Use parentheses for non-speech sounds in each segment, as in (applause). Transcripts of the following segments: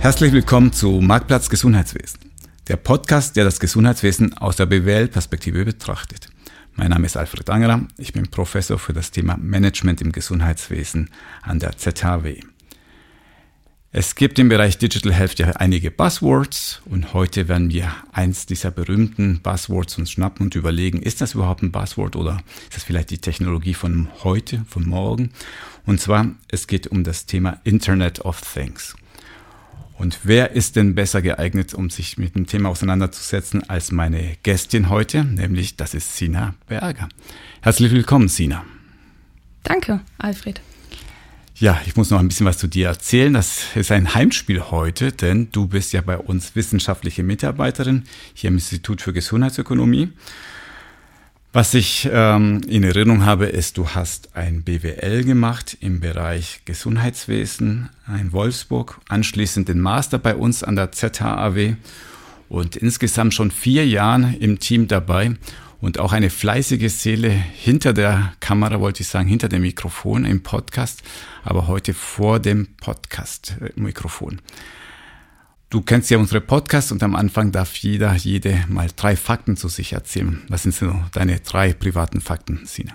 Herzlich willkommen zu Marktplatz Gesundheitswesen, der Podcast, der das Gesundheitswesen aus der BWL-Perspektive betrachtet. Mein Name ist Alfred Angerer, ich bin Professor für das Thema Management im Gesundheitswesen an der ZHW. Es gibt im Bereich Digital Health ja einige Buzzwords und heute werden wir eins dieser berühmten Buzzwords uns schnappen und überlegen, ist das überhaupt ein Buzzword oder ist das vielleicht die Technologie von heute, von morgen? Und zwar, es geht um das Thema Internet of Things. Und wer ist denn besser geeignet, um sich mit dem Thema auseinanderzusetzen, als meine Gästin heute, nämlich das ist Sina Berger. Herzlich willkommen, Sina. Danke, Alfred. Ja, ich muss noch ein bisschen was zu dir erzählen. Das ist ein Heimspiel heute, denn du bist ja bei uns wissenschaftliche Mitarbeiterin hier im Institut für Gesundheitsökonomie. Was ich ähm, in Erinnerung habe, ist, du hast ein BWL gemacht im Bereich Gesundheitswesen in Wolfsburg, anschließend den Master bei uns an der ZHAW und insgesamt schon vier Jahren im Team dabei und auch eine fleißige Seele hinter der Kamera, wollte ich sagen, hinter dem Mikrofon im Podcast, aber heute vor dem Podcast-Mikrofon. Du kennst ja unsere Podcasts und am Anfang darf jeder, jede mal drei Fakten zu sich erzählen. Was sind so deine drei privaten Fakten, Sina?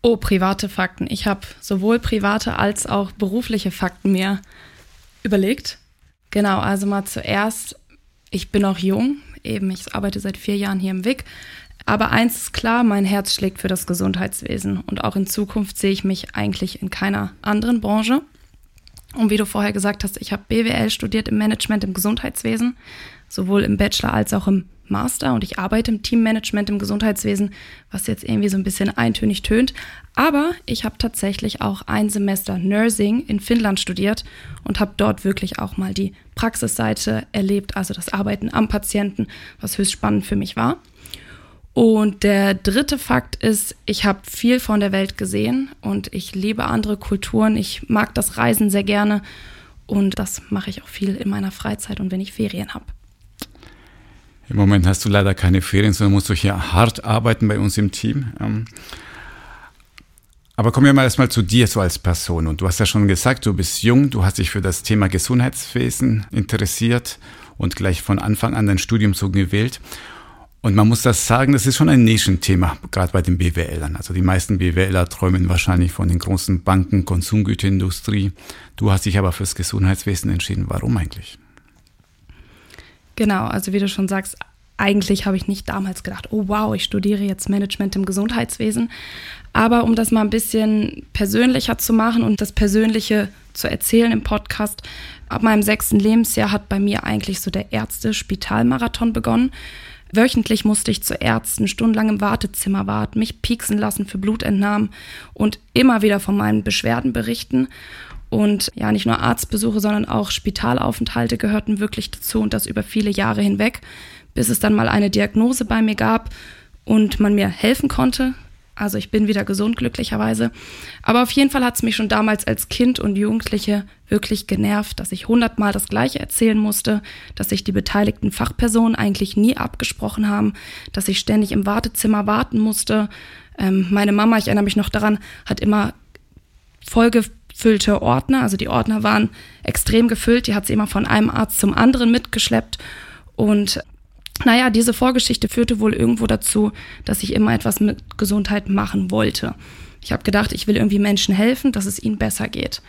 Oh, private Fakten. Ich habe sowohl private als auch berufliche Fakten mir überlegt. Genau, also mal zuerst, ich bin auch jung, eben, ich arbeite seit vier Jahren hier im WIC. Aber eins ist klar, mein Herz schlägt für das Gesundheitswesen und auch in Zukunft sehe ich mich eigentlich in keiner anderen Branche. Und wie du vorher gesagt hast, ich habe BWL studiert im Management im Gesundheitswesen, sowohl im Bachelor als auch im Master und ich arbeite im Teammanagement im Gesundheitswesen, was jetzt irgendwie so ein bisschen eintönig tönt. Aber ich habe tatsächlich auch ein Semester Nursing in Finnland studiert und habe dort wirklich auch mal die Praxisseite erlebt, also das Arbeiten am Patienten, was höchst spannend für mich war. Und der dritte Fakt ist, ich habe viel von der Welt gesehen und ich liebe andere Kulturen. Ich mag das Reisen sehr gerne und das mache ich auch viel in meiner Freizeit und wenn ich Ferien habe. Im Moment hast du leider keine Ferien, sondern musst du hier hart arbeiten bei uns im Team. Ähm, aber kommen wir mal erstmal zu dir so als Person. Und du hast ja schon gesagt, du bist jung, du hast dich für das Thema Gesundheitswesen interessiert und gleich von Anfang an dein Studium so gewählt. Und man muss das sagen, das ist schon ein Nischenthema, gerade bei den BWLern. Also die meisten BWLer träumen wahrscheinlich von den großen Banken, Konsumgüterindustrie. Du hast dich aber fürs Gesundheitswesen entschieden. Warum eigentlich? Genau, also wie du schon sagst, eigentlich habe ich nicht damals gedacht, oh wow, ich studiere jetzt Management im Gesundheitswesen. Aber um das mal ein bisschen persönlicher zu machen und das Persönliche zu erzählen im Podcast, ab meinem sechsten Lebensjahr hat bei mir eigentlich so der Ärzte-Spitalmarathon begonnen. Wöchentlich musste ich zu Ärzten stundenlang im Wartezimmer warten, mich pieksen lassen für Blutentnahmen und immer wieder von meinen Beschwerden berichten. Und ja, nicht nur Arztbesuche, sondern auch Spitalaufenthalte gehörten wirklich dazu und das über viele Jahre hinweg, bis es dann mal eine Diagnose bei mir gab und man mir helfen konnte. Also ich bin wieder gesund, glücklicherweise. Aber auf jeden Fall hat es mich schon damals als Kind und Jugendliche wirklich genervt, dass ich hundertmal das Gleiche erzählen musste, dass sich die beteiligten Fachpersonen eigentlich nie abgesprochen haben, dass ich ständig im Wartezimmer warten musste. Ähm, meine Mama, ich erinnere mich noch daran, hat immer Folge gefüllte Ordner. Also die Ordner waren extrem gefüllt. Die hat sie immer von einem Arzt zum anderen mitgeschleppt. Und naja, diese Vorgeschichte führte wohl irgendwo dazu, dass ich immer etwas mit Gesundheit machen wollte. Ich habe gedacht, ich will irgendwie Menschen helfen, dass es ihnen besser geht.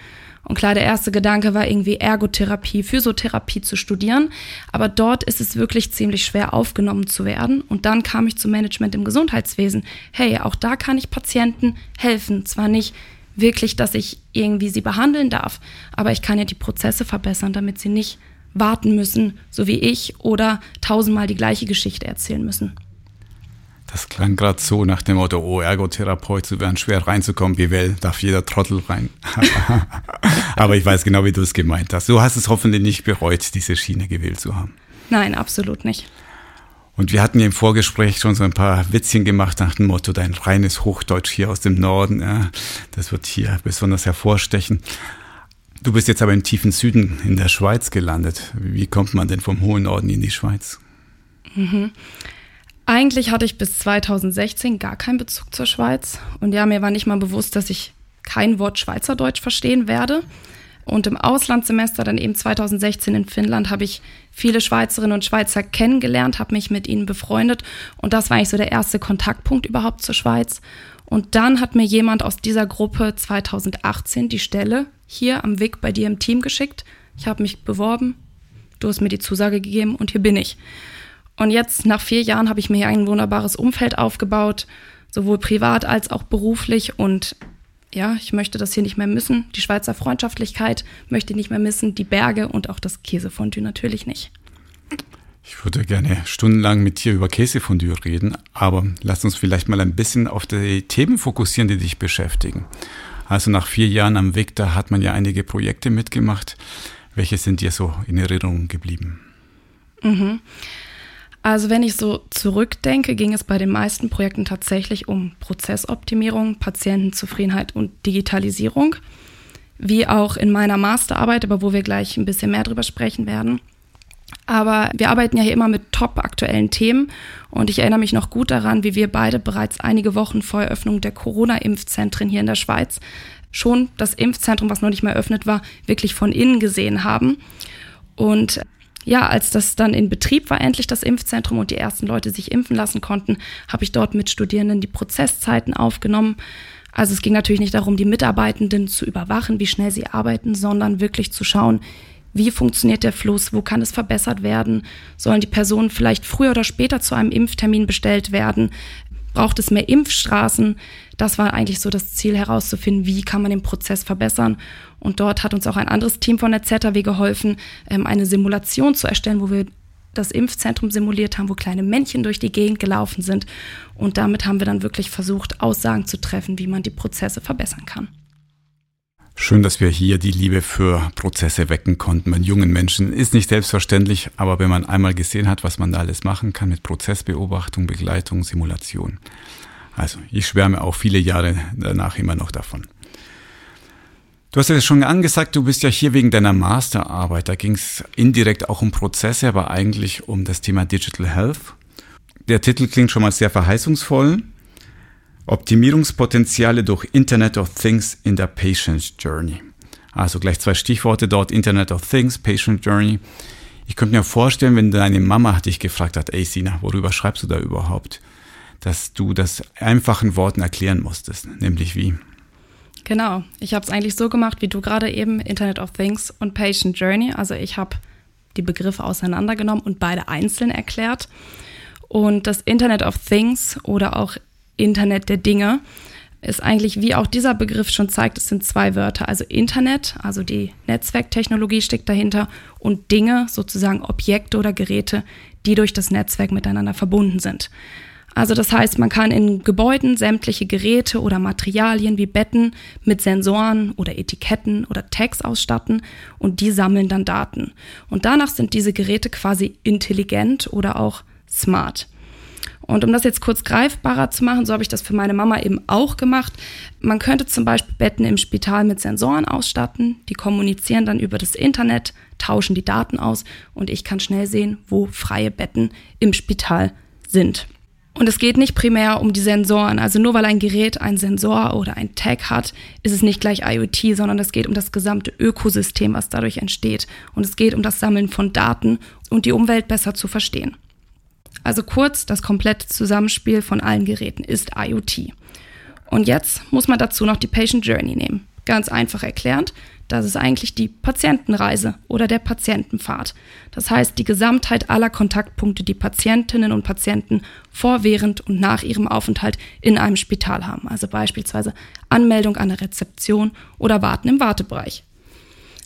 Und klar, der erste Gedanke war irgendwie Ergotherapie, Physiotherapie zu studieren. Aber dort ist es wirklich ziemlich schwer aufgenommen zu werden. Und dann kam ich zum Management im Gesundheitswesen. Hey, auch da kann ich Patienten helfen. Zwar nicht wirklich, dass ich irgendwie sie behandeln darf. Aber ich kann ja die Prozesse verbessern, damit sie nicht warten müssen, so wie ich, oder tausendmal die gleiche Geschichte erzählen müssen. Das klang gerade so nach dem Motto, oh, Ergotherapeut zu werden, schwer reinzukommen, wie well, darf jeder Trottel rein. (laughs) Aber ich weiß genau, wie du es gemeint hast. Du hast es hoffentlich nicht bereut, diese Schiene gewählt zu haben. Nein, absolut nicht. Und wir hatten ja im Vorgespräch schon so ein paar Witzchen gemacht nach dem Motto, dein reines Hochdeutsch hier aus dem Norden, ja, das wird hier besonders hervorstechen. Du bist jetzt aber im tiefen Süden in der Schweiz gelandet. Wie kommt man denn vom hohen Norden in die Schweiz? Mhm. Eigentlich hatte ich bis 2016 gar keinen Bezug zur Schweiz. Und ja, mir war nicht mal bewusst, dass ich kein Wort Schweizerdeutsch verstehen werde. Und im Auslandssemester, dann eben 2016 in Finnland, habe ich viele Schweizerinnen und Schweizer kennengelernt, habe mich mit ihnen befreundet. Und das war eigentlich so der erste Kontaktpunkt überhaupt zur Schweiz. Und dann hat mir jemand aus dieser Gruppe 2018 die Stelle hier am WIG bei dir im Team geschickt. Ich habe mich beworben, du hast mir die Zusage gegeben und hier bin ich. Und jetzt nach vier Jahren habe ich mir hier ein wunderbares Umfeld aufgebaut, sowohl privat als auch beruflich. Und ja, ich möchte das hier nicht mehr missen. Die Schweizer Freundschaftlichkeit möchte ich nicht mehr missen, die Berge und auch das Käsefondue natürlich nicht. Ich würde gerne stundenlang mit dir über Käsefondue reden, aber lass uns vielleicht mal ein bisschen auf die Themen fokussieren, die dich beschäftigen. Also nach vier Jahren am Weg, da hat man ja einige Projekte mitgemacht. Welche sind dir so in Erinnerung geblieben? Mhm. Also wenn ich so zurückdenke, ging es bei den meisten Projekten tatsächlich um Prozessoptimierung, Patientenzufriedenheit und Digitalisierung, wie auch in meiner Masterarbeit, aber wo wir gleich ein bisschen mehr drüber sprechen werden. Aber wir arbeiten ja hier immer mit top aktuellen Themen und ich erinnere mich noch gut daran, wie wir beide bereits einige Wochen vor Eröffnung der Corona-Impfzentren hier in der Schweiz schon das Impfzentrum, was noch nicht mehr eröffnet war, wirklich von innen gesehen haben. Und ja, als das dann in Betrieb war, endlich das Impfzentrum und die ersten Leute sich impfen lassen konnten, habe ich dort mit Studierenden die Prozesszeiten aufgenommen. Also es ging natürlich nicht darum, die Mitarbeitenden zu überwachen, wie schnell sie arbeiten, sondern wirklich zu schauen, wie funktioniert der Fluss, wo kann es verbessert werden, sollen die Personen vielleicht früher oder später zu einem Impftermin bestellt werden, braucht es mehr Impfstraßen. Das war eigentlich so das Ziel herauszufinden, wie kann man den Prozess verbessern. Und dort hat uns auch ein anderes Team von der ZAW geholfen, ähm, eine Simulation zu erstellen, wo wir das Impfzentrum simuliert haben, wo kleine Männchen durch die Gegend gelaufen sind. Und damit haben wir dann wirklich versucht, Aussagen zu treffen, wie man die Prozesse verbessern kann. Schön, dass wir hier die Liebe für Prozesse wecken konnten bei jungen Menschen. Ist nicht selbstverständlich, aber wenn man einmal gesehen hat, was man da alles machen kann mit Prozessbeobachtung, Begleitung, Simulation. Also ich schwärme auch viele Jahre danach immer noch davon. Du hast ja schon angesagt, du bist ja hier wegen deiner Masterarbeit. Da ging es indirekt auch um Prozesse, aber eigentlich um das Thema Digital Health. Der Titel klingt schon mal sehr verheißungsvoll. Optimierungspotenziale durch Internet of Things in der Patient Journey. Also gleich zwei Stichworte dort, Internet of Things, Patient Journey. Ich könnte mir vorstellen, wenn deine Mama dich gefragt hat, ey Sina, worüber schreibst du da überhaupt? Dass du das einfachen Worten erklären musstest, nämlich wie. Genau, ich habe es eigentlich so gemacht, wie du gerade eben, Internet of Things und Patient Journey. Also ich habe die Begriffe auseinandergenommen und beide einzeln erklärt. Und das Internet of Things oder auch Internet der Dinge ist eigentlich, wie auch dieser Begriff schon zeigt, es sind zwei Wörter. Also Internet, also die Netzwerktechnologie steckt dahinter und Dinge, sozusagen Objekte oder Geräte, die durch das Netzwerk miteinander verbunden sind. Also das heißt, man kann in Gebäuden sämtliche Geräte oder Materialien wie Betten mit Sensoren oder Etiketten oder Tags ausstatten und die sammeln dann Daten. Und danach sind diese Geräte quasi intelligent oder auch smart. Und um das jetzt kurz greifbarer zu machen, so habe ich das für meine Mama eben auch gemacht. Man könnte zum Beispiel Betten im Spital mit Sensoren ausstatten. Die kommunizieren dann über das Internet, tauschen die Daten aus und ich kann schnell sehen, wo freie Betten im Spital sind. Und es geht nicht primär um die Sensoren. Also nur weil ein Gerät einen Sensor oder ein Tag hat, ist es nicht gleich IoT, sondern es geht um das gesamte Ökosystem, was dadurch entsteht. Und es geht um das Sammeln von Daten und die Umwelt besser zu verstehen. Also kurz, das komplette Zusammenspiel von allen Geräten ist IoT. Und jetzt muss man dazu noch die Patient Journey nehmen. Ganz einfach erklärt, das ist eigentlich die Patientenreise oder der Patientenpfad. Das heißt, die Gesamtheit aller Kontaktpunkte, die Patientinnen und Patienten vor, während und nach ihrem Aufenthalt in einem Spital haben. Also beispielsweise Anmeldung an der Rezeption oder Warten im Wartebereich.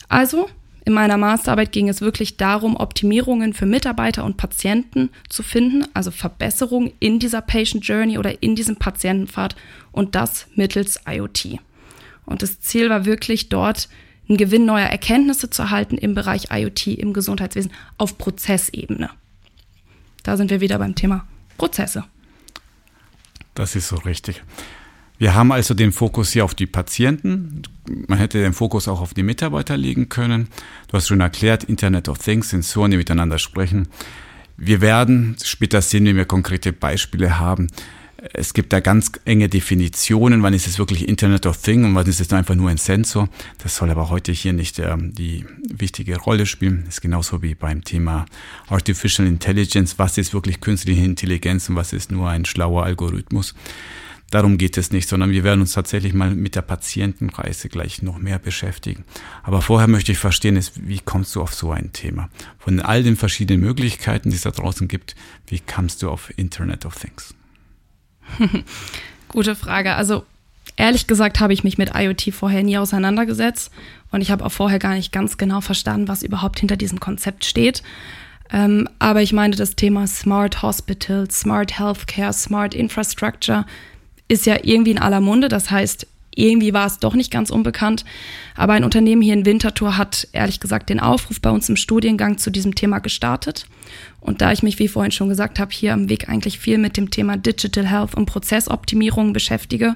Also in meiner Masterarbeit ging es wirklich darum, Optimierungen für Mitarbeiter und Patienten zu finden, also Verbesserungen in dieser Patient Journey oder in diesem Patientenpfad und das mittels IoT. Und das Ziel war wirklich dort, einen Gewinn neuer Erkenntnisse zu erhalten im Bereich IoT im Gesundheitswesen auf Prozessebene. Da sind wir wieder beim Thema Prozesse. Das ist so richtig. Wir haben also den Fokus hier auf die Patienten. Man hätte den Fokus auch auf die Mitarbeiter legen können. Du hast schon erklärt, Internet of Things, Sensoren, die miteinander sprechen. Wir werden später sehen, wenn wir konkrete Beispiele haben, Es gibt da ganz enge Definitionen, wann ist es wirklich Internet of Things und wann ist es einfach nur ein Sensor. Das soll aber heute hier nicht ähm, die wichtige Rolle spielen. Das ist genauso wie beim Thema Artificial Intelligence. Was ist wirklich künstliche Intelligenz und was ist nur ein schlauer Algorithmus? Darum geht es nicht, sondern wir werden uns tatsächlich mal mit der Patientenreise gleich noch mehr beschäftigen. Aber vorher möchte ich verstehen, ist, wie kommst du auf so ein Thema? Von all den verschiedenen Möglichkeiten, die es da draußen gibt, wie kamst du auf Internet of Things? (laughs) Gute Frage. Also ehrlich gesagt habe ich mich mit IoT vorher nie auseinandergesetzt und ich habe auch vorher gar nicht ganz genau verstanden, was überhaupt hinter diesem Konzept steht. Ähm, aber ich meine, das Thema Smart Hospital, Smart Healthcare, Smart Infrastructure ist ja irgendwie in aller Munde. Das heißt, irgendwie war es doch nicht ganz unbekannt. Aber ein Unternehmen hier in Winterthur hat ehrlich gesagt den Aufruf bei uns im Studiengang zu diesem Thema gestartet. Und da ich mich, wie vorhin schon gesagt habe, hier am Weg eigentlich viel mit dem Thema Digital Health und Prozessoptimierung beschäftige,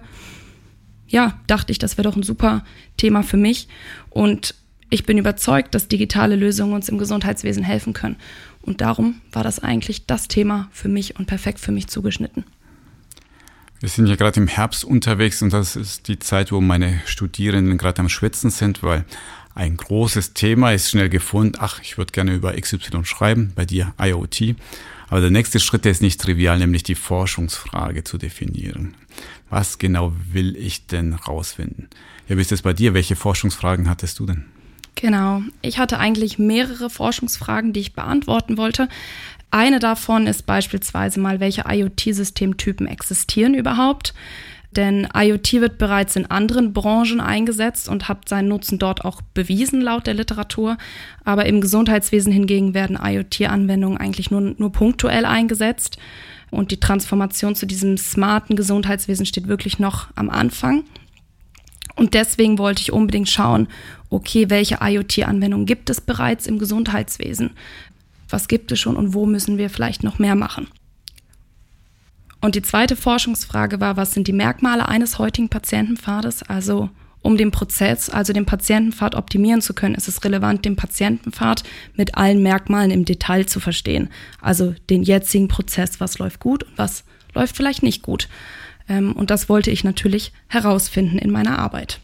ja, dachte ich, das wäre doch ein super Thema für mich. Und ich bin überzeugt, dass digitale Lösungen uns im Gesundheitswesen helfen können. Und darum war das eigentlich das Thema für mich und perfekt für mich zugeschnitten. Wir sind ja gerade im Herbst unterwegs und das ist die Zeit, wo meine Studierenden gerade am Schwitzen sind, weil ein großes Thema ist schnell gefunden. Ach, ich würde gerne über XY schreiben, bei dir IoT. Aber der nächste Schritt der ist nicht trivial, nämlich die Forschungsfrage zu definieren. Was genau will ich denn rausfinden? Ja, wie ist es bei dir? Welche Forschungsfragen hattest du denn? Genau. Ich hatte eigentlich mehrere Forschungsfragen, die ich beantworten wollte. Eine davon ist beispielsweise mal, welche IoT-Systemtypen existieren überhaupt. Denn IoT wird bereits in anderen Branchen eingesetzt und hat seinen Nutzen dort auch bewiesen, laut der Literatur. Aber im Gesundheitswesen hingegen werden IoT-Anwendungen eigentlich nur, nur punktuell eingesetzt. Und die Transformation zu diesem smarten Gesundheitswesen steht wirklich noch am Anfang. Und deswegen wollte ich unbedingt schauen, okay, welche IoT-Anwendungen gibt es bereits im Gesundheitswesen? Was gibt es schon und wo müssen wir vielleicht noch mehr machen. Und die zweite Forschungsfrage war, was sind die Merkmale eines heutigen Patientenpfades? Also um den Prozess, also den Patientenpfad optimieren zu können, ist es relevant, den Patientenpfad mit allen Merkmalen im Detail zu verstehen. Also den jetzigen Prozess, was läuft gut und was läuft vielleicht nicht gut. Ähm, und das wollte ich natürlich herausfinden in meiner Arbeit.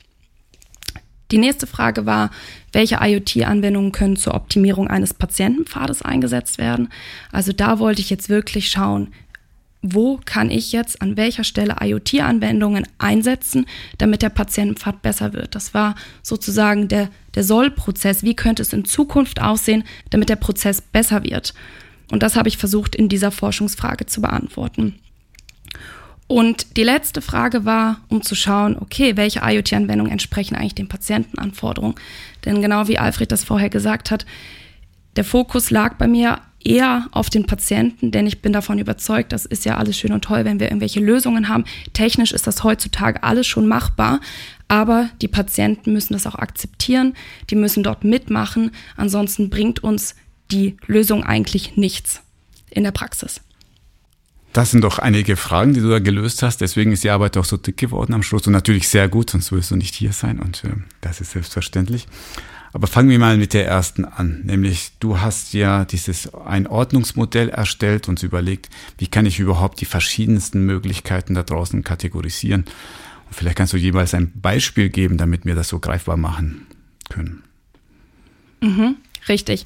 Die nächste Frage war, welche IoT-Anwendungen können zur Optimierung eines Patientenpfades eingesetzt werden? Also da wollte ich jetzt wirklich schauen, wo kann ich jetzt an welcher Stelle IoT-Anwendungen einsetzen, damit der Patientenpfad besser wird. Das war sozusagen der, der Soll-Prozess. Wie könnte es in Zukunft aussehen, damit der Prozess besser wird? Und das habe ich versucht in dieser Forschungsfrage zu beantworten. Und die letzte Frage war, um zu schauen, okay, welche IoT-Anwendungen entsprechen eigentlich den Patientenanforderungen? Denn genau wie Alfred das vorher gesagt hat, der Fokus lag bei mir eher auf den Patienten, denn ich bin davon überzeugt, das ist ja alles schön und toll, wenn wir irgendwelche Lösungen haben. Technisch ist das heutzutage alles schon machbar, aber die Patienten müssen das auch akzeptieren, die müssen dort mitmachen, ansonsten bringt uns die Lösung eigentlich nichts in der Praxis. Das sind doch einige Fragen, die du da gelöst hast. Deswegen ist die Arbeit auch so dick geworden am Schluss und natürlich sehr gut, sonst würdest du nicht hier sein und äh, das ist selbstverständlich. Aber fangen wir mal mit der ersten an, nämlich du hast ja dieses Einordnungsmodell erstellt und überlegt, wie kann ich überhaupt die verschiedensten Möglichkeiten da draußen kategorisieren. Und vielleicht kannst du jeweils ein Beispiel geben, damit wir das so greifbar machen können. Mhm, richtig.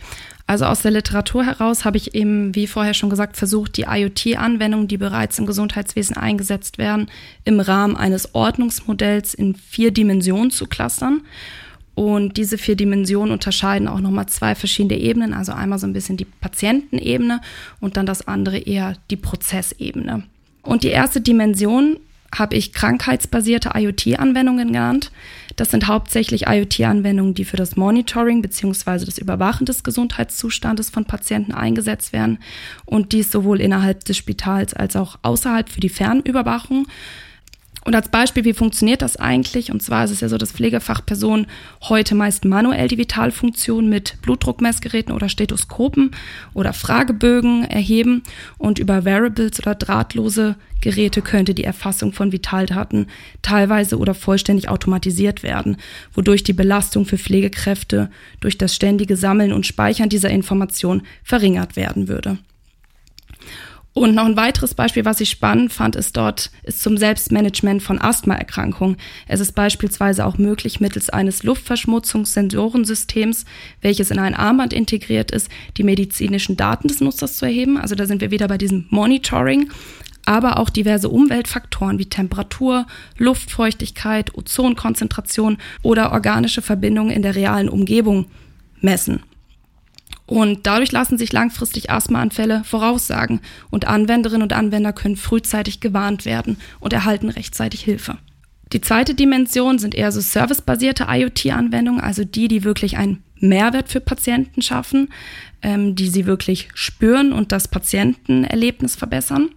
Also aus der Literatur heraus habe ich eben, wie vorher schon gesagt, versucht, die IoT-Anwendungen, die bereits im Gesundheitswesen eingesetzt werden, im Rahmen eines Ordnungsmodells in vier Dimensionen zu clustern. Und diese vier Dimensionen unterscheiden auch nochmal zwei verschiedene Ebenen. Also einmal so ein bisschen die Patientenebene und dann das andere eher die Prozessebene. Und die erste Dimension habe ich krankheitsbasierte IoT-Anwendungen genannt. Das sind hauptsächlich IoT-Anwendungen, die für das Monitoring bzw. das Überwachen des Gesundheitszustandes von Patienten eingesetzt werden und dies sowohl innerhalb des Spitals als auch außerhalb für die Fernüberwachung. Und als Beispiel, wie funktioniert das eigentlich? Und zwar ist es ja so, dass Pflegefachpersonen heute meist manuell die Vitalfunktion mit Blutdruckmessgeräten oder Stethoskopen oder Fragebögen erheben und über Variables oder drahtlose Geräte könnte die Erfassung von Vitaldaten teilweise oder vollständig automatisiert werden, wodurch die Belastung für Pflegekräfte durch das ständige Sammeln und Speichern dieser Information verringert werden würde. Und noch ein weiteres Beispiel, was ich spannend fand, ist dort, ist zum Selbstmanagement von Asthmaerkrankungen. Es ist beispielsweise auch möglich, mittels eines Luftverschmutzungssensorensystems, welches in ein Armband integriert ist, die medizinischen Daten des Nutzers zu erheben. Also da sind wir wieder bei diesem Monitoring aber auch diverse Umweltfaktoren wie Temperatur, Luftfeuchtigkeit, Ozonkonzentration oder organische Verbindungen in der realen Umgebung messen. Und dadurch lassen sich langfristig Asthmaanfälle voraussagen und Anwenderinnen und Anwender können frühzeitig gewarnt werden und erhalten rechtzeitig Hilfe. Die zweite Dimension sind eher so servicebasierte IoT-Anwendungen, also die, die wirklich einen Mehrwert für Patienten schaffen, ähm, die sie wirklich spüren und das Patientenerlebnis verbessern.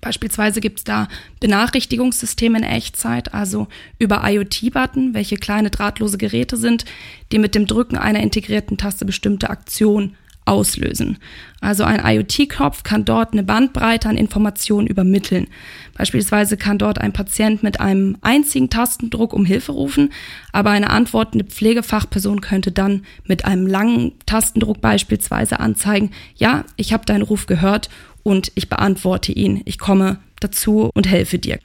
Beispielsweise gibt es da Benachrichtigungssysteme in Echtzeit, also über IoT-Button, welche kleine drahtlose Geräte sind, die mit dem Drücken einer integrierten Taste bestimmte Aktionen auslösen. Also ein IoT-Knopf kann dort eine Bandbreite an Informationen übermitteln. Beispielsweise kann dort ein Patient mit einem einzigen Tastendruck um Hilfe rufen, aber eine antwortende Pflegefachperson könnte dann mit einem langen Tastendruck beispielsweise anzeigen, ja, ich habe deinen Ruf gehört und ich beantworte ihn. Ich komme dazu und helfe dir.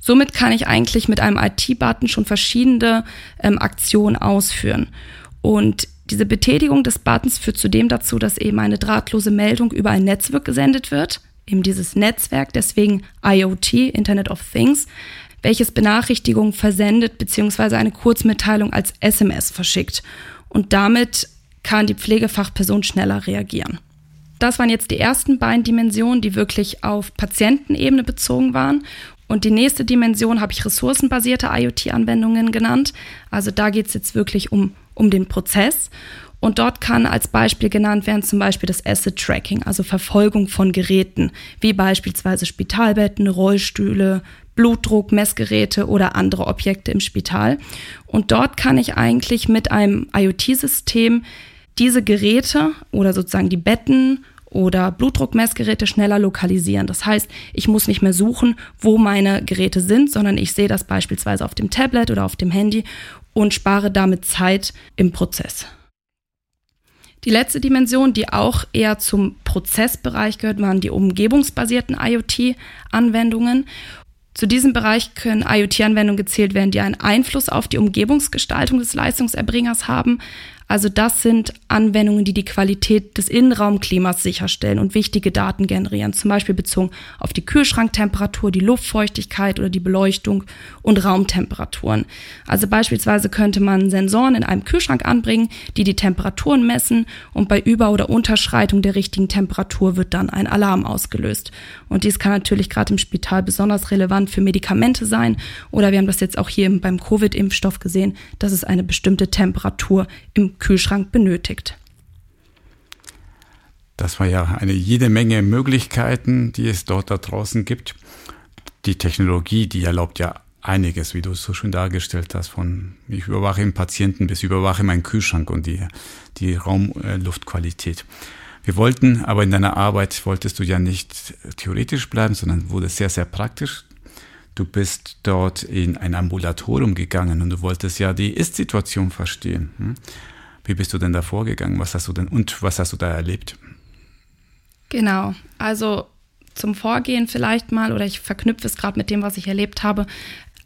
Somit kann ich eigentlich mit einem IT-Button schon verschiedene ähm, Aktionen ausführen. Und diese Betätigung des Buttons führt zudem dazu, dass eben eine drahtlose Meldung über ein Netzwerk gesendet wird, eben dieses Netzwerk, deswegen IoT, Internet of Things, welches Benachrichtigungen versendet bzw. eine Kurzmitteilung als SMS verschickt. Und damit kann die Pflegefachperson schneller reagieren. Das waren jetzt die ersten beiden Dimensionen, die wirklich auf Patientenebene bezogen waren. Und die nächste Dimension habe ich ressourcenbasierte IoT-Anwendungen genannt. Also da geht es jetzt wirklich um, um den Prozess. Und dort kann als Beispiel genannt werden zum Beispiel das Asset Tracking, also Verfolgung von Geräten, wie beispielsweise Spitalbetten, Rollstühle, Blutdruck, Messgeräte oder andere Objekte im Spital. Und dort kann ich eigentlich mit einem IoT-System diese Geräte oder sozusagen die Betten oder Blutdruckmessgeräte schneller lokalisieren. Das heißt, ich muss nicht mehr suchen, wo meine Geräte sind, sondern ich sehe das beispielsweise auf dem Tablet oder auf dem Handy und spare damit Zeit im Prozess. Die letzte Dimension, die auch eher zum Prozessbereich gehört, waren die umgebungsbasierten IoT-Anwendungen. Zu diesem Bereich können IoT-Anwendungen gezählt werden, die einen Einfluss auf die Umgebungsgestaltung des Leistungserbringers haben, also das sind Anwendungen, die die Qualität des Innenraumklimas sicherstellen und wichtige Daten generieren, zum Beispiel bezogen auf die Kühlschranktemperatur, die Luftfeuchtigkeit oder die Beleuchtung und Raumtemperaturen. Also beispielsweise könnte man Sensoren in einem Kühlschrank anbringen, die die Temperaturen messen und bei Über- oder Unterschreitung der richtigen Temperatur wird dann ein Alarm ausgelöst. Und dies kann natürlich gerade im Spital besonders relevant für Medikamente sein oder wir haben das jetzt auch hier beim Covid-Impfstoff gesehen, dass es eine bestimmte Temperatur im Kühlschrank benötigt. Das war ja eine jede Menge Möglichkeiten, die es dort da draußen gibt. Die Technologie, die erlaubt ja einiges, wie du es so schön dargestellt hast, von ich überwache den Patienten bis überwache meinen Kühlschrank und die, die Raumluftqualität. Wir wollten, aber in deiner Arbeit wolltest du ja nicht theoretisch bleiben, sondern wurde sehr, sehr praktisch. Du bist dort in ein Ambulatorium gegangen und du wolltest ja die Ist-Situation verstehen. Wie bist du denn da vorgegangen? Was hast du denn und was hast du da erlebt? Genau, also zum Vorgehen vielleicht mal, oder ich verknüpfe es gerade mit dem, was ich erlebt habe.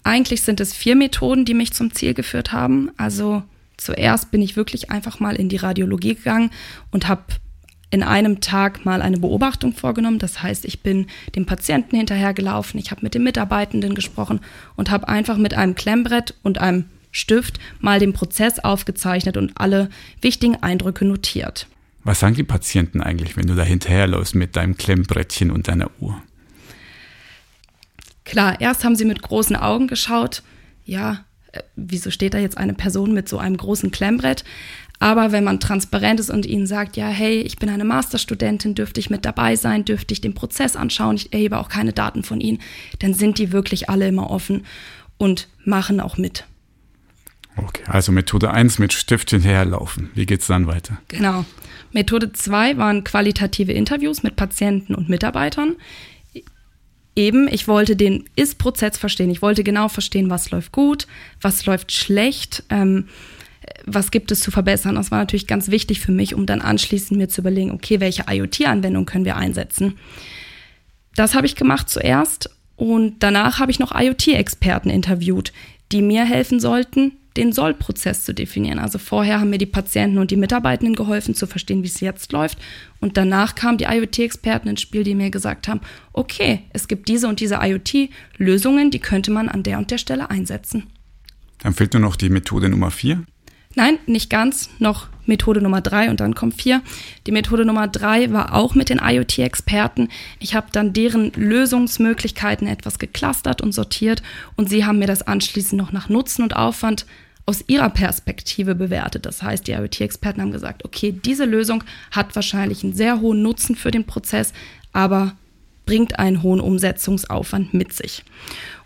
Eigentlich sind es vier Methoden, die mich zum Ziel geführt haben. Also zuerst bin ich wirklich einfach mal in die Radiologie gegangen und habe in einem Tag mal eine Beobachtung vorgenommen. Das heißt, ich bin dem Patienten hinterhergelaufen, ich habe mit den Mitarbeitenden gesprochen und habe einfach mit einem Klemmbrett und einem Stift mal den Prozess aufgezeichnet und alle wichtigen Eindrücke notiert. Was sagen die Patienten eigentlich, wenn du da hinterherläufst mit deinem Klemmbrettchen und deiner Uhr? Klar, erst haben sie mit großen Augen geschaut. Ja, äh, wieso steht da jetzt eine Person mit so einem großen Klemmbrett? Aber wenn man transparent ist und ihnen sagt, ja, hey, ich bin eine Masterstudentin, dürfte ich mit dabei sein, dürfte ich den Prozess anschauen, ich erhebe auch keine Daten von ihnen, dann sind die wirklich alle immer offen und machen auch mit. Okay, also Methode 1 mit Stift hinterherlaufen. Wie geht es dann weiter? Genau. Methode 2 waren qualitative Interviews mit Patienten und Mitarbeitern. Eben, ich wollte den Ist-Prozess verstehen. Ich wollte genau verstehen, was läuft gut, was läuft schlecht, ähm, was gibt es zu verbessern. Das war natürlich ganz wichtig für mich, um dann anschließend mir zu überlegen, okay, welche IoT-Anwendung können wir einsetzen. das habe ich gemacht zuerst und danach habe ich noch IoT-Experten interviewt, die mir helfen sollten, den Sollprozess zu definieren. Also vorher haben mir die Patienten und die Mitarbeitenden geholfen zu verstehen, wie es jetzt läuft. Und danach kamen die IoT-Experten ins Spiel, die mir gesagt haben, okay, es gibt diese und diese IoT-Lösungen, die könnte man an der und der Stelle einsetzen. Dann fehlt nur noch die Methode Nummer vier. Nein, nicht ganz. Noch Methode Nummer drei und dann kommt vier. Die Methode Nummer drei war auch mit den IoT-Experten. Ich habe dann deren Lösungsmöglichkeiten etwas geclustert und sortiert und sie haben mir das anschließend noch nach Nutzen und Aufwand aus ihrer Perspektive bewertet. Das heißt, die IoT-Experten haben gesagt, okay, diese Lösung hat wahrscheinlich einen sehr hohen Nutzen für den Prozess, aber bringt einen hohen Umsetzungsaufwand mit sich.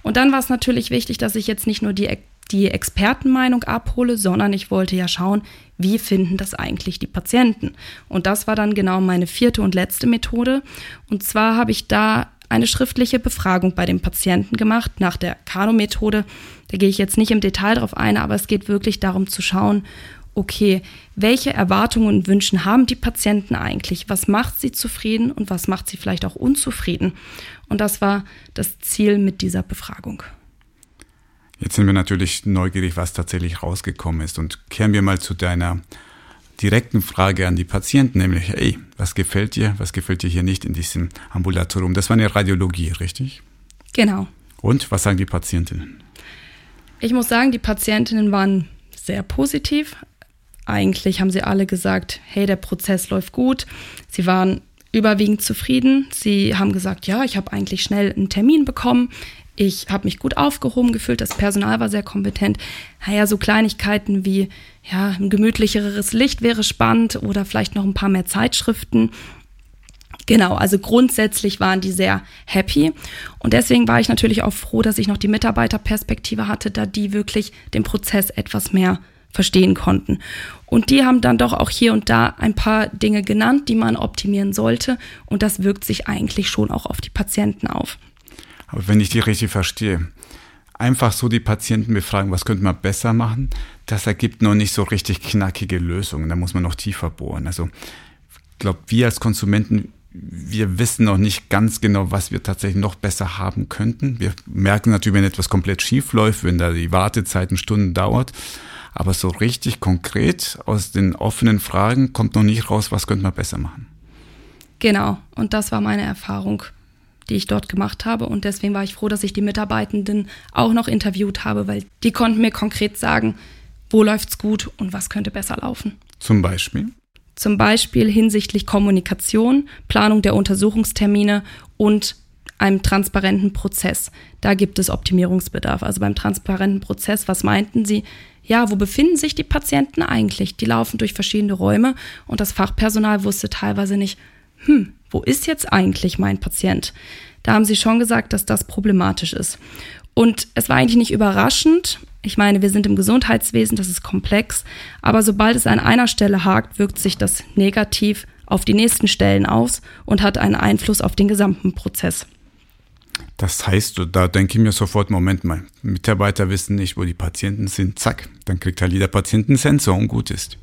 Und dann war es natürlich wichtig, dass ich jetzt nicht nur die die Expertenmeinung abhole, sondern ich wollte ja schauen, wie finden das eigentlich die Patienten. Und das war dann genau meine vierte und letzte Methode. Und zwar habe ich da eine schriftliche Befragung bei dem Patienten gemacht nach der Kano-Methode. Da gehe ich jetzt nicht im Detail drauf ein, aber es geht wirklich darum zu schauen, okay, welche Erwartungen und Wünschen haben die Patienten eigentlich? Was macht sie zufrieden und was macht sie vielleicht auch unzufrieden? Und das war das Ziel mit dieser Befragung. Jetzt sind wir natürlich neugierig, was tatsächlich rausgekommen ist. Und kehren wir mal zu deiner direkten Frage an die Patienten, nämlich, ey, was gefällt dir, was gefällt dir hier nicht in diesem Ambulatorium? Das war eine Radiologie, richtig? Genau. Und was sagen die Patientinnen? Ich muss sagen, die Patientinnen waren sehr positiv. Eigentlich haben sie alle gesagt, hey, der Prozess läuft gut. Sie waren überwiegend zufrieden. Sie haben gesagt, ja, ich habe eigentlich schnell einen Termin bekommen. Ich habe mich gut aufgehoben gefühlt, das Personal war sehr kompetent. Naja, so Kleinigkeiten wie, ja, ein gemütlicheres Licht wäre spannend oder vielleicht noch ein paar mehr Zeitschriften. Genau, also grundsätzlich waren die sehr happy. Und deswegen war ich natürlich auch froh, dass ich noch die Mitarbeiterperspektive hatte, da die wirklich den Prozess etwas mehr verstehen konnten. Und die haben dann doch auch hier und da ein paar Dinge genannt, die man optimieren sollte. Und das wirkt sich eigentlich schon auch auf die Patienten auf. Aber wenn ich die richtig verstehe, einfach so die Patienten befragen, was könnte man besser machen, das ergibt noch nicht so richtig knackige Lösungen. Da muss man noch tiefer bohren. Also ich glaube, wir als Konsumenten, wir wissen noch nicht ganz genau, was wir tatsächlich noch besser haben könnten. Wir merken natürlich, wenn etwas komplett schief läuft, wenn da die Wartezeit Stunden dauert. Aber so richtig konkret aus den offenen Fragen kommt noch nicht raus, was könnte man besser machen. Genau, und das war meine Erfahrung die ich dort gemacht habe. Und deswegen war ich froh, dass ich die Mitarbeitenden auch noch interviewt habe, weil die konnten mir konkret sagen, wo läuft's gut und was könnte besser laufen. Zum Beispiel? Zum Beispiel hinsichtlich Kommunikation, Planung der Untersuchungstermine und einem transparenten Prozess. Da gibt es Optimierungsbedarf. Also beim transparenten Prozess, was meinten Sie? Ja, wo befinden sich die Patienten eigentlich? Die laufen durch verschiedene Räume und das Fachpersonal wusste teilweise nicht, hm, wo ist jetzt eigentlich mein Patient? Da haben sie schon gesagt, dass das problematisch ist. Und es war eigentlich nicht überraschend. Ich meine, wir sind im Gesundheitswesen, das ist komplex. Aber sobald es an einer Stelle hakt, wirkt sich das negativ auf die nächsten Stellen aus und hat einen Einfluss auf den gesamten Prozess. Das heißt, da denke ich mir sofort, Moment mal, Mitarbeiter wissen nicht, wo die Patienten sind, zack, dann kriegt halt jeder Patient einen Sensor und gut ist.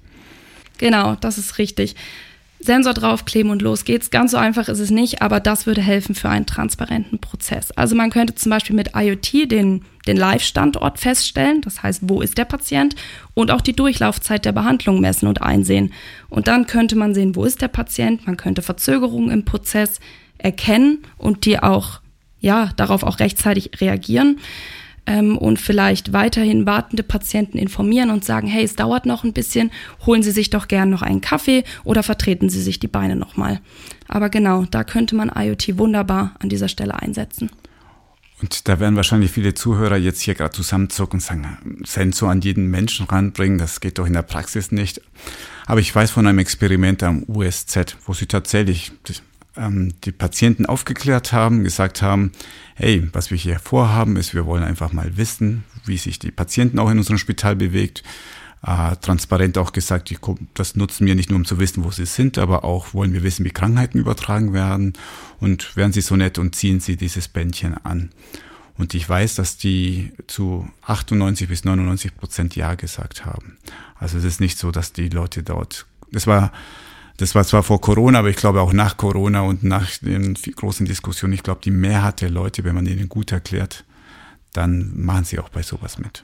Genau, das ist richtig. Sensor draufkleben und los geht's. Ganz so einfach ist es nicht, aber das würde helfen für einen transparenten Prozess. Also man könnte zum Beispiel mit IoT den, den Live-Standort feststellen, das heißt, wo ist der Patient und auch die Durchlaufzeit der Behandlung messen und einsehen. Und dann könnte man sehen, wo ist der Patient, man könnte Verzögerungen im Prozess erkennen und die auch, ja, darauf auch rechtzeitig reagieren ähm, und vielleicht weiterhin wartende Patienten informieren und sagen, hey, es dauert noch ein bisschen, holen Sie sich doch gern noch einen Kaffee oder vertreten Sie sich die Beine nochmal. Aber genau, da könnte man IoT wunderbar an dieser Stelle einsetzen. Und da werden wahrscheinlich viele Zuhörer jetzt hier gerade zusammenzucken und sagen, Sensor an jeden Menschen ranbringen, das geht doch in der Praxis nicht. Aber ich weiß von einem Experiment am USZ, wo sie tatsächlich ähm, die Patienten aufgeklärt haben, gesagt haben, hey, was wir hier vorhaben, ist, wir wollen einfach mal wissen, wie sich die Patienten auch in unserem Spital bewegt. Äh, transparent auch gesagt, die, das nutzen wir nicht nur, um zu wissen, wo sie sind, aber auch wollen wir wissen, wie Krankheiten übertragen werden. Und werden sie so nett und ziehen sie dieses Bändchen an. Und ich weiß, dass die zu 98 bis 99 Prozent Ja gesagt haben. Also es ist nicht so, dass die Leute dort, das war Das war zwar vor Corona, aber ich glaube auch nach Corona und nach den großen Diskussionen, ich glaube, die Mehrheit der Leute, wenn man ihnen gut erklärt, dann machen sie auch bei sowas mit.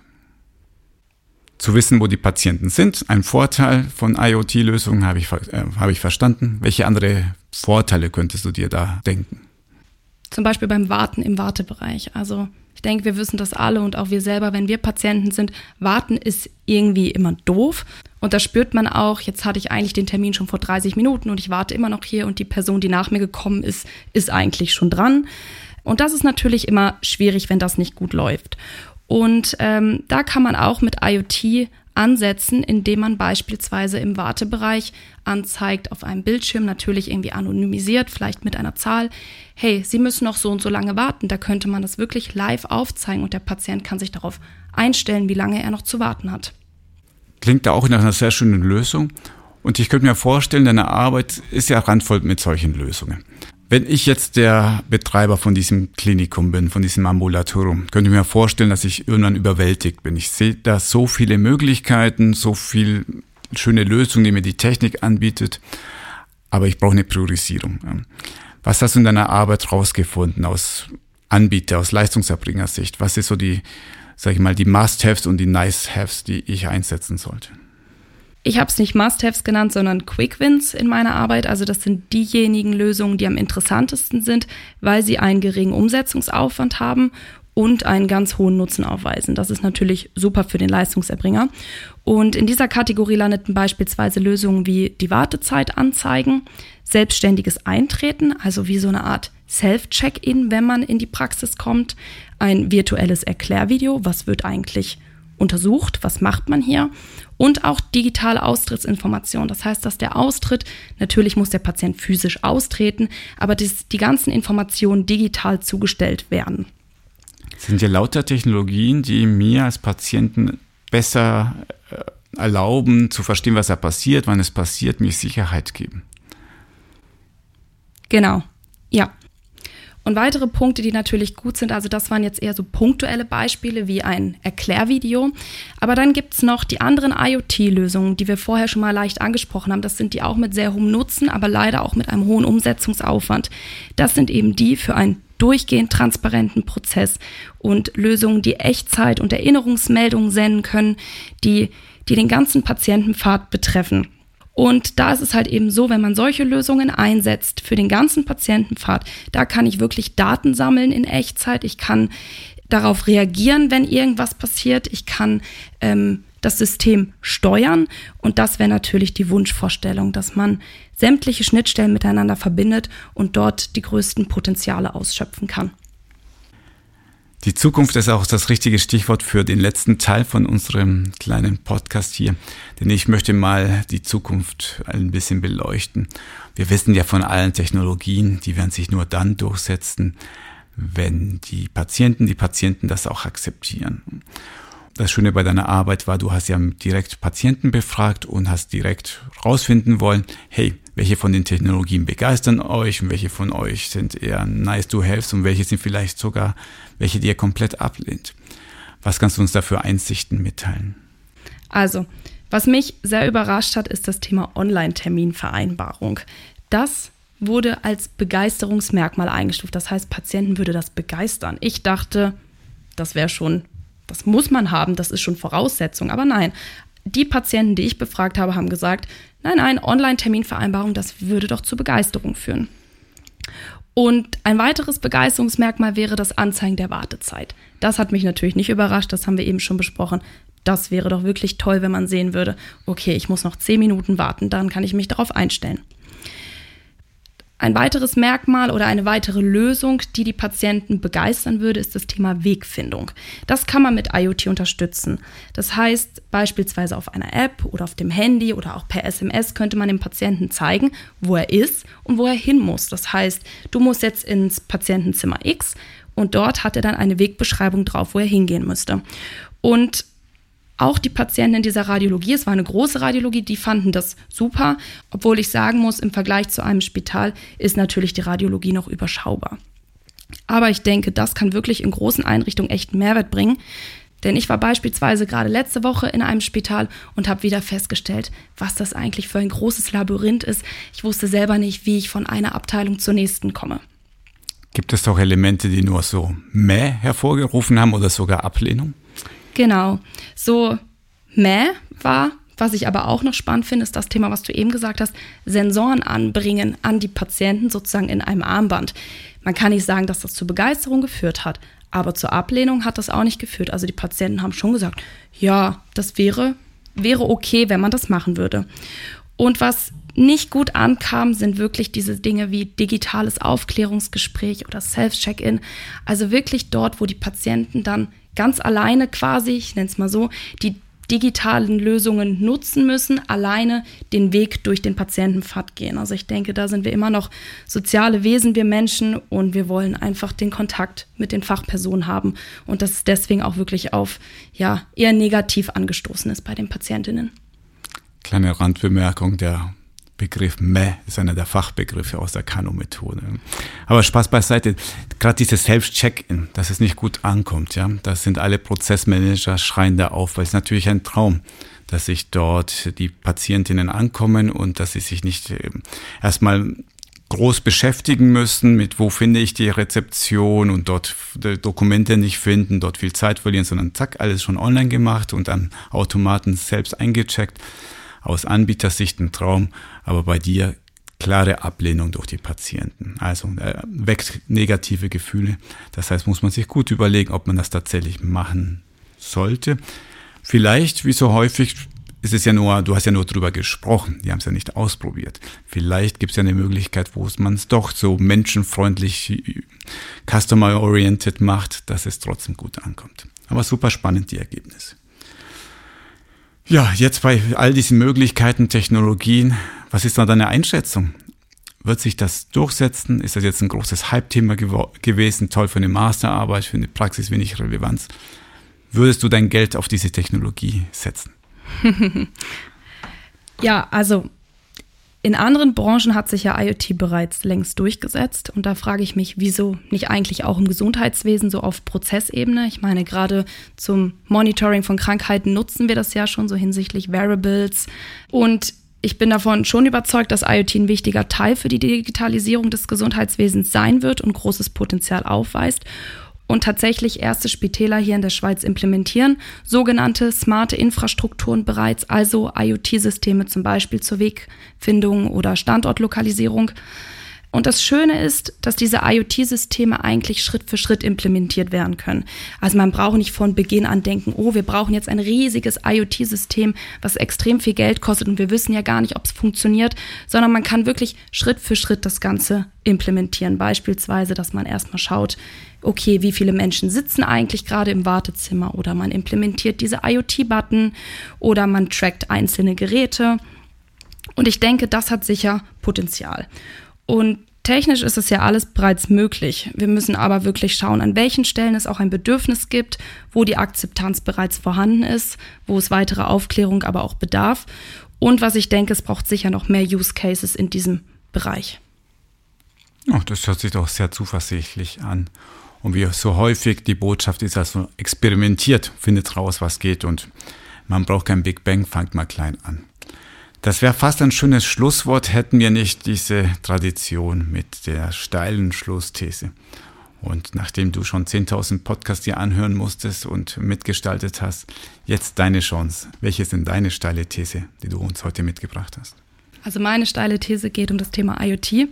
Zu wissen, wo die Patienten sind, ein Vorteil von IoT-Lösungen, habe ich, äh, habe ich verstanden. Welche andere Vorteile könntest du dir da denken? Zum Beispiel beim Warten im Wartebereich. Also ich denke, wir wissen das alle und auch wir selber, wenn wir Patienten sind, warten ist irgendwie immer doof. Und da spürt man auch, jetzt hatte ich eigentlich den Termin schon vor 30 Minuten und ich warte immer noch hier und die Person, die nach mir gekommen ist, ist eigentlich schon dran. Und das ist natürlich immer schwierig, wenn das nicht gut läuft. Und ähm, da kann man auch mit IoT ansetzen, indem man beispielsweise im Wartebereich anzeigt auf einem Bildschirm, natürlich irgendwie anonymisiert, vielleicht mit einer Zahl, hey, Sie müssen noch so und so lange warten. Da könnte man das wirklich live aufzeigen und der Patient kann sich darauf einstellen, wie lange er noch zu warten hat. Klingt da auch nach einer sehr schönen Lösung. Und ich könnte mir vorstellen, deine Arbeit ist ja randvoll mit solchen Lösungen. Wenn ich jetzt der Betreiber von diesem Klinikum bin, von diesem Ambulatorium, könnte ich mir vorstellen, dass ich irgendwann überwältigt bin. Ich sehe da so viele Möglichkeiten, so viel schöne Lösungen, die mir die Technik anbietet, aber ich brauche eine Priorisierung. Was hast du in deiner Arbeit rausgefunden aus Anbieter, aus Leistungserbringersicht? Was ist so die, sag ich mal, die Must-Haves und die Nice-Haves, die ich einsetzen sollte? Ich habe es nicht Must-Haves genannt, sondern Quick-Wins in meiner Arbeit. Also das sind diejenigen Lösungen, die am interessantesten sind, weil sie einen geringen Umsetzungsaufwand haben und einen ganz hohen Nutzen aufweisen. Das ist natürlich super für den Leistungserbringer. Und in dieser Kategorie landeten beispielsweise Lösungen wie die Wartezeit anzeigen, selbstständiges Eintreten, also wie so eine Art Self-Check-in, wenn man in die Praxis kommt, ein virtuelles Erklärvideo, was wird eigentlich untersucht, was macht man hier und auch digitale Austrittsinformationen. Das heißt, dass der Austritt, natürlich muss der Patient physisch austreten, aber dies, die ganzen Informationen digital zugestellt werden. Das sind ja lauter Technologien, die mir als Patienten besser äh, erlauben zu verstehen, was da passiert, wann es passiert, mir Sicherheit geben. Genau, ja. Und weitere Punkte, die natürlich gut sind, also das waren jetzt eher so punktuelle Beispiele wie ein Erklärvideo. Aber dann gibt's noch die anderen IoT-Lösungen, die wir vorher schon mal leicht angesprochen haben. Das sind die auch mit sehr hohem Nutzen, aber leider auch mit einem hohen Umsetzungsaufwand. Das sind eben die für einen durchgehend transparenten Prozess und Lösungen, die Echtzeit und Erinnerungsmeldungen senden können, die, die den ganzen Patientenpfad betreffen. Und da ist es halt eben so, wenn man solche Lösungen einsetzt für den ganzen Patientenpfad, da kann ich wirklich Daten sammeln in Echtzeit. Ich kann darauf reagieren, wenn irgendwas passiert. Ich kann ähm, das System steuern. Und das wäre natürlich die Wunschvorstellung, dass man sämtliche Schnittstellen miteinander verbindet und dort die größten Potenziale ausschöpfen kann. Die Zukunft ist auch das richtige Stichwort für den letzten Teil von unserem kleinen Podcast hier, denn ich möchte mal die Zukunft ein bisschen beleuchten. Wir wissen ja von allen Technologien, die werden sich nur dann durchsetzen, wenn die Patienten, die Patienten das auch akzeptieren. Das Schöne bei deiner Arbeit war, du hast ja direkt Patienten befragt und hast direkt rausfinden wollen, hey, welche von den Technologien begeistern euch und welche von euch sind eher nice to have und welche sind vielleicht sogar welche, die ihr komplett ablehnt. Was kannst du uns da für Einsichten mitteilen? Also, was mich sehr überrascht hat, ist das Thema Online-Terminvereinbarung. Das wurde als Begeisterungsmerkmal eingestuft. Das heißt, Patienten würde das begeistern. Ich dachte, das wäre schon, das muss man haben, das ist schon Voraussetzung. Aber nein, die Patienten, die ich befragt habe, haben gesagt, nein, nein, Online-Terminvereinbarung, das würde doch zu Begeisterung führen. Und ein weiteres Begeisterungsmerkmal wäre das Anzeigen der Wartezeit. Das hat mich natürlich nicht überrascht, das haben wir eben schon besprochen. Das wäre doch wirklich toll, wenn man sehen würde, okay, ich muss noch zehn Minuten warten, dann kann ich mich darauf einstellen. Ein weiteres Merkmal oder eine weitere Lösung, die die Patienten begeistern würde, ist das Thema Wegfindung. Das kann man mit IoT unterstützen. Das heißt, beispielsweise auf einer App oder auf dem Handy oder auch per SMS könnte man dem Patienten zeigen, wo er ist und wo er hin muss. Das heißt, du musst jetzt ins Patientenzimmer X und dort hat er dann eine Wegbeschreibung drauf, wo er hingehen müsste. Und auch die Patienten in dieser Radiologie, es war eine große Radiologie, die fanden das super, obwohl ich sagen muss, im Vergleich zu einem Spital ist natürlich die Radiologie noch überschaubar. Aber ich denke, das kann wirklich in großen Einrichtungen echt Mehrwert bringen, Denn ich war beispielsweise gerade letzte Woche in einem Spital und habe wieder festgestellt, was das eigentlich für ein großes Labyrinth ist. Ich wusste selber nicht, wie ich von einer Abteilung zur nächsten komme. Gibt es doch Elemente, die nur so Mäh hervorgerufen haben oder sogar Ablehnung? Genau. So Mäh war was ich aber auch noch spannend finde, ist das Thema, was du eben gesagt hast, Sensoren anbringen an die Patienten sozusagen in einem Armband. Man kann nicht sagen, dass das zur Begeisterung geführt hat, aber zur Ablehnung hat das auch nicht geführt. Also die Patienten haben schon gesagt, ja, das wäre, wäre okay, wenn man das machen würde. Und was nicht gut ankam, sind wirklich diese Dinge wie digitales Aufklärungsgespräch oder Self-Check-In. Also wirklich dort, wo die Patienten dann ganz alleine quasi, ich nenne es mal so, die digitalen Lösungen nutzen müssen, alleine den Weg durch den Patientenpfad gehen. Also ich denke, da sind wir immer noch soziale Wesen, wir Menschen, und wir wollen einfach den Kontakt mit den Fachpersonen haben und das ist deswegen auch wirklich auf ja eher negativ angestoßen ist bei den Patientinnen. Kleine Randbemerkung, der Begriff Meh ist einer der Fachbegriffe aus der Kano-Methode. Aber Spaß beiseite. Gerade dieses Self-Check-In, dass es nicht gut ankommt, ja, das sind alle Prozessmanager schreien da auf, weil es natürlich ein Traum, dass sich dort die Patientinnen ankommen und dass sie sich nicht äh, erstmal groß beschäftigen müssen mit, wo finde ich die Rezeption und dort Dokumente nicht finden, dort viel Zeit verlieren, sondern zack, alles schon online gemacht und am Automaten selbst eingecheckt aus Anbietersicht ein Traum, aber bei dir klare Ablehnung durch die Patienten. Also äh, weckt negative Gefühle. Das heißt, muss man sich gut überlegen, ob man das tatsächlich machen sollte. Vielleicht, wie so häufig, ist es ja nur, du hast ja nur drüber gesprochen, die haben es ja nicht ausprobiert. Vielleicht gibt es ja eine Möglichkeit, wo man es doch so menschenfreundlich, customer-oriented macht, dass es trotzdem gut ankommt. Aber super spannend, die Ergebnisse. Ja, jetzt bei all diesen Möglichkeiten, Technologien, was ist da deine Einschätzung? Wird sich das durchsetzen? Ist das jetzt ein großes Hype-Thema gewesen? Toll für eine Masterarbeit, für eine Praxis wenig Relevanz. Würdest du dein Geld auf diese Technologie setzen? (laughs) ja, also in anderen Branchen hat sich ja IoT bereits längst durchgesetzt. Und da frage ich mich, wieso nicht eigentlich auch im Gesundheitswesen so auf Prozessebene? Ich meine, gerade zum Monitoring von Krankheiten nutzen wir das ja schon so hinsichtlich Variables und ich bin davon schon überzeugt, dass IoT ein wichtiger Teil für die Digitalisierung des Gesundheitswesens sein wird und großes Potenzial aufweist und tatsächlich erste Spitäler hier in der Schweiz implementieren, sogenannte smarte Infrastrukturen bereits, also IoT-Systeme zum Beispiel zur Wegfindung oder Standortlokalisierung. Und das Schöne ist, dass diese IoT-Systeme eigentlich Schritt für Schritt implementiert werden können. Also man braucht nicht von Beginn an denken, oh, wir brauchen jetzt ein riesiges IoT-System, was extrem viel Geld kostet und wir wissen ja gar nicht, ob es funktioniert, sondern man kann wirklich Schritt für Schritt das Ganze implementieren. Beispielsweise, dass man erstmal schaut, okay, wie viele Menschen sitzen eigentlich gerade im Wartezimmer oder man implementiert diese IoT-Button oder man trackt einzelne Geräte. Und ich denke, das hat sicher Potenzial. Und technisch ist es ja alles bereits möglich. Wir müssen aber wirklich schauen, an welchen Stellen es auch ein Bedürfnis gibt, wo die Akzeptanz bereits vorhanden ist, wo es weitere Aufklärung aber auch bedarf. Und was ich denke, es braucht sicher noch mehr Use Cases in diesem Bereich. Oh, das hört sich doch sehr zuversichtlich an. Und wie so häufig, die Botschaft ist also experimentiert, findet raus, was geht und man braucht kein Big Bang, fangt mal klein an. Das wäre fast ein schönes Schlusswort, hätten wir nicht diese Tradition mit der steilen Schlussthese. Und nachdem du schon 10.000 Podcasts dir anhören musstest und mitgestaltet hast, jetzt deine Chance. Welche denn deine steile These, die du uns heute mitgebracht hast? Also meine steile These geht um das Thema IoT.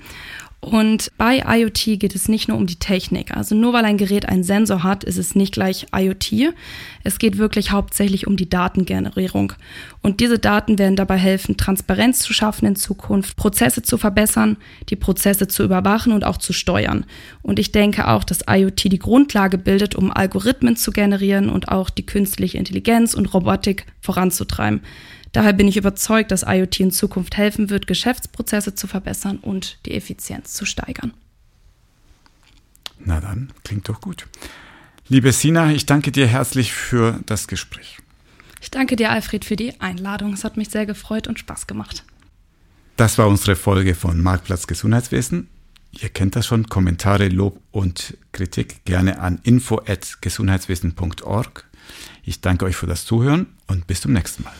Und bei IoT geht es nicht nur um die Technik. Also nur weil ein Gerät einen Sensor hat, ist es nicht gleich IoT. Es geht wirklich hauptsächlich um die Datengenerierung. Und diese Daten werden dabei helfen, Transparenz zu schaffen in Zukunft, Prozesse zu verbessern, die Prozesse zu überwachen und auch zu steuern. Und ich denke auch, dass IoT die Grundlage bildet, um Algorithmen zu generieren und auch die künstliche Intelligenz und Robotik voranzutreiben. Daher bin ich überzeugt, dass IoT in Zukunft helfen wird, Geschäftsprozesse zu verbessern und die Effizienz zu steigern. Na dann, klingt doch gut. Liebe Sina, ich danke dir herzlich für das Gespräch. Ich danke dir, Alfred, für die Einladung. Es hat mich sehr gefreut und Spaß gemacht. Das war unsere Folge von Marktplatz Gesundheitswesen. Ihr kennt das schon. Kommentare, Lob und Kritik gerne an info@gesundheitswesen.org. Ich danke euch für das Zuhören und bis zum nächsten Mal.